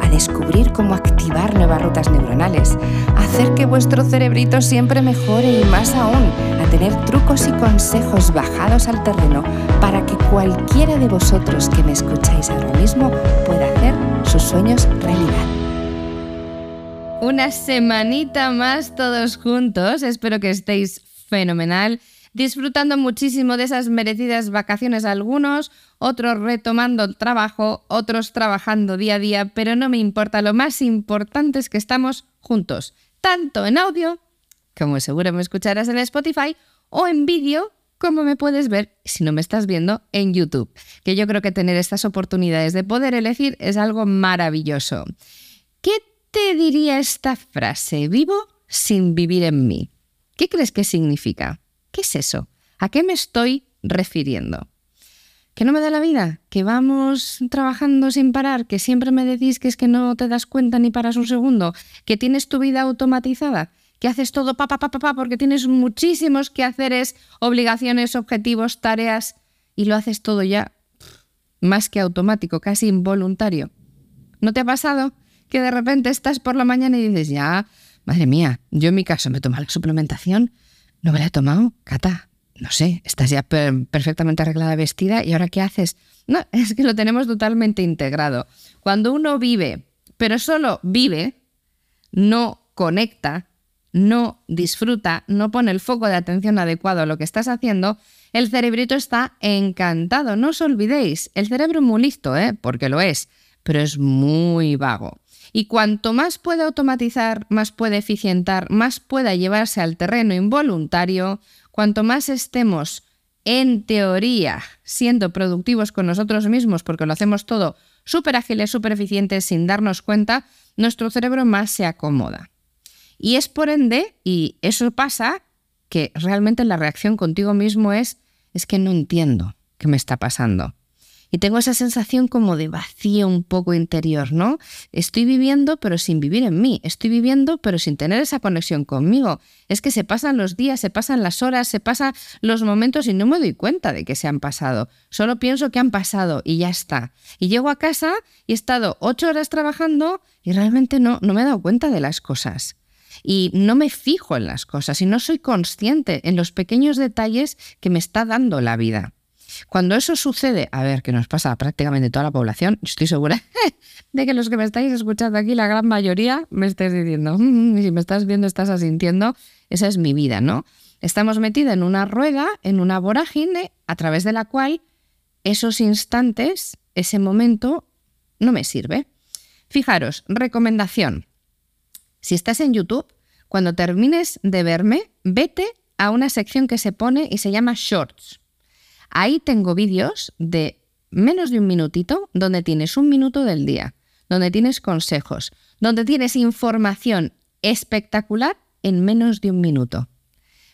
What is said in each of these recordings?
a descubrir cómo activar nuevas rutas neuronales, a hacer que vuestro cerebrito siempre mejore y más aún, a tener trucos y consejos bajados al terreno para que cualquiera de vosotros que me escucháis ahora mismo pueda hacer sus sueños realidad. Una semanita más todos juntos, espero que estéis fenomenal disfrutando muchísimo de esas merecidas vacaciones algunos, otros retomando el trabajo, otros trabajando día a día, pero no me importa, lo más importante es que estamos juntos, tanto en audio, como seguro me escucharás en Spotify, o en vídeo, como me puedes ver si no me estás viendo en YouTube, que yo creo que tener estas oportunidades de poder elegir es algo maravilloso. ¿Qué te diría esta frase? Vivo sin vivir en mí. ¿Qué crees que significa? ¿Qué es eso? ¿A qué me estoy refiriendo? ¿Que no me da la vida? ¿Que vamos trabajando sin parar? ¿Que siempre me decís que es que no te das cuenta ni paras un segundo? ¿Que tienes tu vida automatizada? ¿Que haces todo pa, pa, pa, pa, pa porque tienes muchísimos quehaceres, obligaciones, objetivos, tareas y lo haces todo ya más que automático, casi involuntario? ¿No te ha pasado que de repente estás por la mañana y dices, ya, madre mía, yo en mi caso me tomo la suplementación no me la he tomado, Cata. No sé, estás ya perfectamente arreglada, vestida y ahora ¿qué haces? No, es que lo tenemos totalmente integrado. Cuando uno vive, pero solo vive, no conecta, no disfruta, no pone el foco de atención adecuado a lo que estás haciendo, el cerebrito está encantado. No os olvidéis, el cerebro es muy listo, ¿eh? porque lo es, pero es muy vago. Y cuanto más pueda automatizar, más puede eficientar, más pueda llevarse al terreno involuntario, cuanto más estemos, en teoría, siendo productivos con nosotros mismos, porque lo hacemos todo súper ágiles, súper eficientes, sin darnos cuenta, nuestro cerebro más se acomoda. Y es por ende, y eso pasa, que realmente la reacción contigo mismo es, es que no entiendo qué me está pasando. Y tengo esa sensación como de vacío un poco interior, ¿no? Estoy viviendo pero sin vivir en mí, estoy viviendo pero sin tener esa conexión conmigo. Es que se pasan los días, se pasan las horas, se pasan los momentos y no me doy cuenta de que se han pasado. Solo pienso que han pasado y ya está. Y llego a casa y he estado ocho horas trabajando y realmente no, no me he dado cuenta de las cosas y no me fijo en las cosas y no soy consciente en los pequeños detalles que me está dando la vida. Cuando eso sucede, a ver, que nos pasa prácticamente toda la población, estoy segura de que los que me estáis escuchando aquí, la gran mayoría, me estáis diciendo, mm, si me estás viendo, estás asintiendo, esa es mi vida, ¿no? Estamos metidos en una rueda, en una vorágine, a través de la cual esos instantes, ese momento, no me sirve. Fijaros, recomendación. Si estás en YouTube, cuando termines de verme, vete a una sección que se pone y se llama Shorts. Ahí tengo vídeos de menos de un minutito donde tienes un minuto del día, donde tienes consejos, donde tienes información espectacular en menos de un minuto.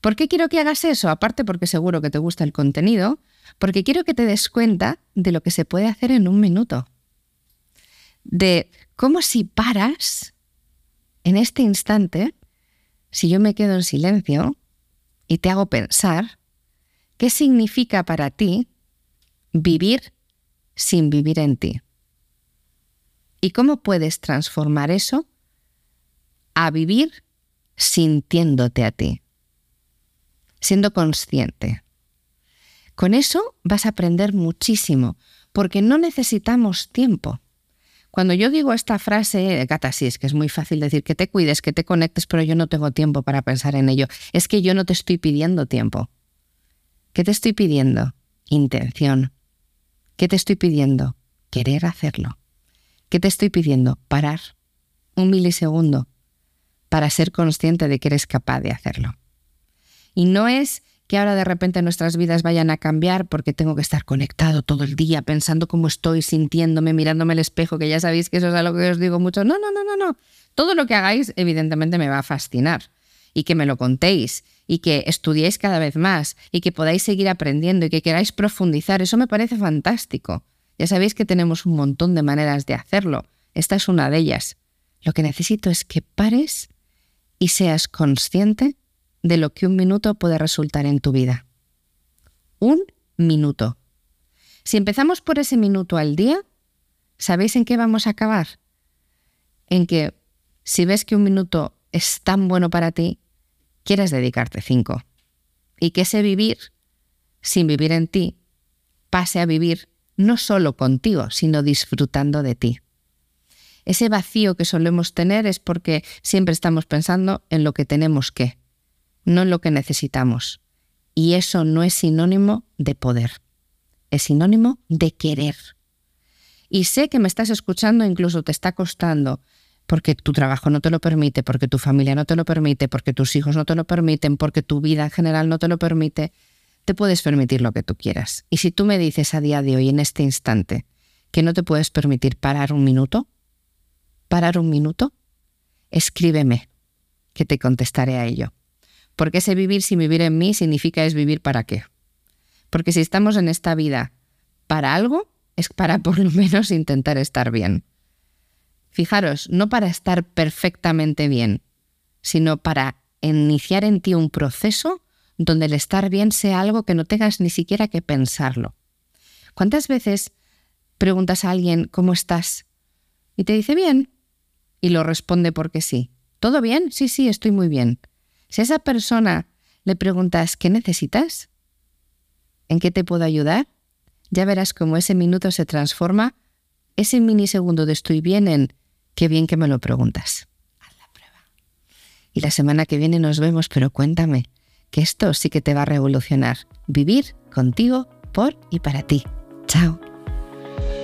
¿Por qué quiero que hagas eso? Aparte porque seguro que te gusta el contenido, porque quiero que te des cuenta de lo que se puede hacer en un minuto. De cómo si paras en este instante, si yo me quedo en silencio y te hago pensar, ¿Qué significa para ti vivir sin vivir en ti? ¿Y cómo puedes transformar eso a vivir sintiéndote a ti? Siendo consciente. Con eso vas a aprender muchísimo, porque no necesitamos tiempo. Cuando yo digo esta frase, Gata, sí, es que es muy fácil decir que te cuides, que te conectes, pero yo no tengo tiempo para pensar en ello. Es que yo no te estoy pidiendo tiempo. ¿Qué te estoy pidiendo? Intención. ¿Qué te estoy pidiendo? Querer hacerlo. ¿Qué te estoy pidiendo? Parar un milisegundo para ser consciente de que eres capaz de hacerlo. Y no es que ahora de repente nuestras vidas vayan a cambiar porque tengo que estar conectado todo el día pensando cómo estoy, sintiéndome, mirándome el espejo, que ya sabéis que eso es algo que os digo mucho. No, no, no, no, no. Todo lo que hagáis evidentemente me va a fascinar y que me lo contéis y que estudiéis cada vez más y que podáis seguir aprendiendo y que queráis profundizar, eso me parece fantástico. Ya sabéis que tenemos un montón de maneras de hacerlo. Esta es una de ellas. Lo que necesito es que pares y seas consciente de lo que un minuto puede resultar en tu vida. Un minuto. Si empezamos por ese minuto al día, ¿sabéis en qué vamos a acabar? En que si ves que un minuto es tan bueno para ti, quieres dedicarte cinco. Y que ese vivir sin vivir en ti pase a vivir no solo contigo, sino disfrutando de ti. Ese vacío que solemos tener es porque siempre estamos pensando en lo que tenemos que, no en lo que necesitamos. Y eso no es sinónimo de poder, es sinónimo de querer. Y sé que me estás escuchando, incluso te está costando, porque tu trabajo no te lo permite, porque tu familia no te lo permite, porque tus hijos no te lo permiten, porque tu vida en general no te lo permite, te puedes permitir lo que tú quieras. Y si tú me dices a día de hoy, en este instante, que no te puedes permitir parar un minuto, parar un minuto, escríbeme, que te contestaré a ello. Porque ese vivir sin vivir en mí significa es vivir para qué. Porque si estamos en esta vida para algo, es para por lo menos intentar estar bien. Fijaros, no para estar perfectamente bien, sino para iniciar en ti un proceso donde el estar bien sea algo que no tengas ni siquiera que pensarlo. ¿Cuántas veces preguntas a alguien cómo estás y te dice bien y lo responde porque sí? ¿Todo bien? Sí, sí, estoy muy bien. Si a esa persona le preguntas ¿qué necesitas? ¿En qué te puedo ayudar? Ya verás cómo ese minuto se transforma, ese minisegundo de estoy bien en Qué bien que me lo preguntas. Haz la prueba. Y la semana que viene nos vemos, pero cuéntame, que esto sí que te va a revolucionar. Vivir contigo, por y para ti. Chao.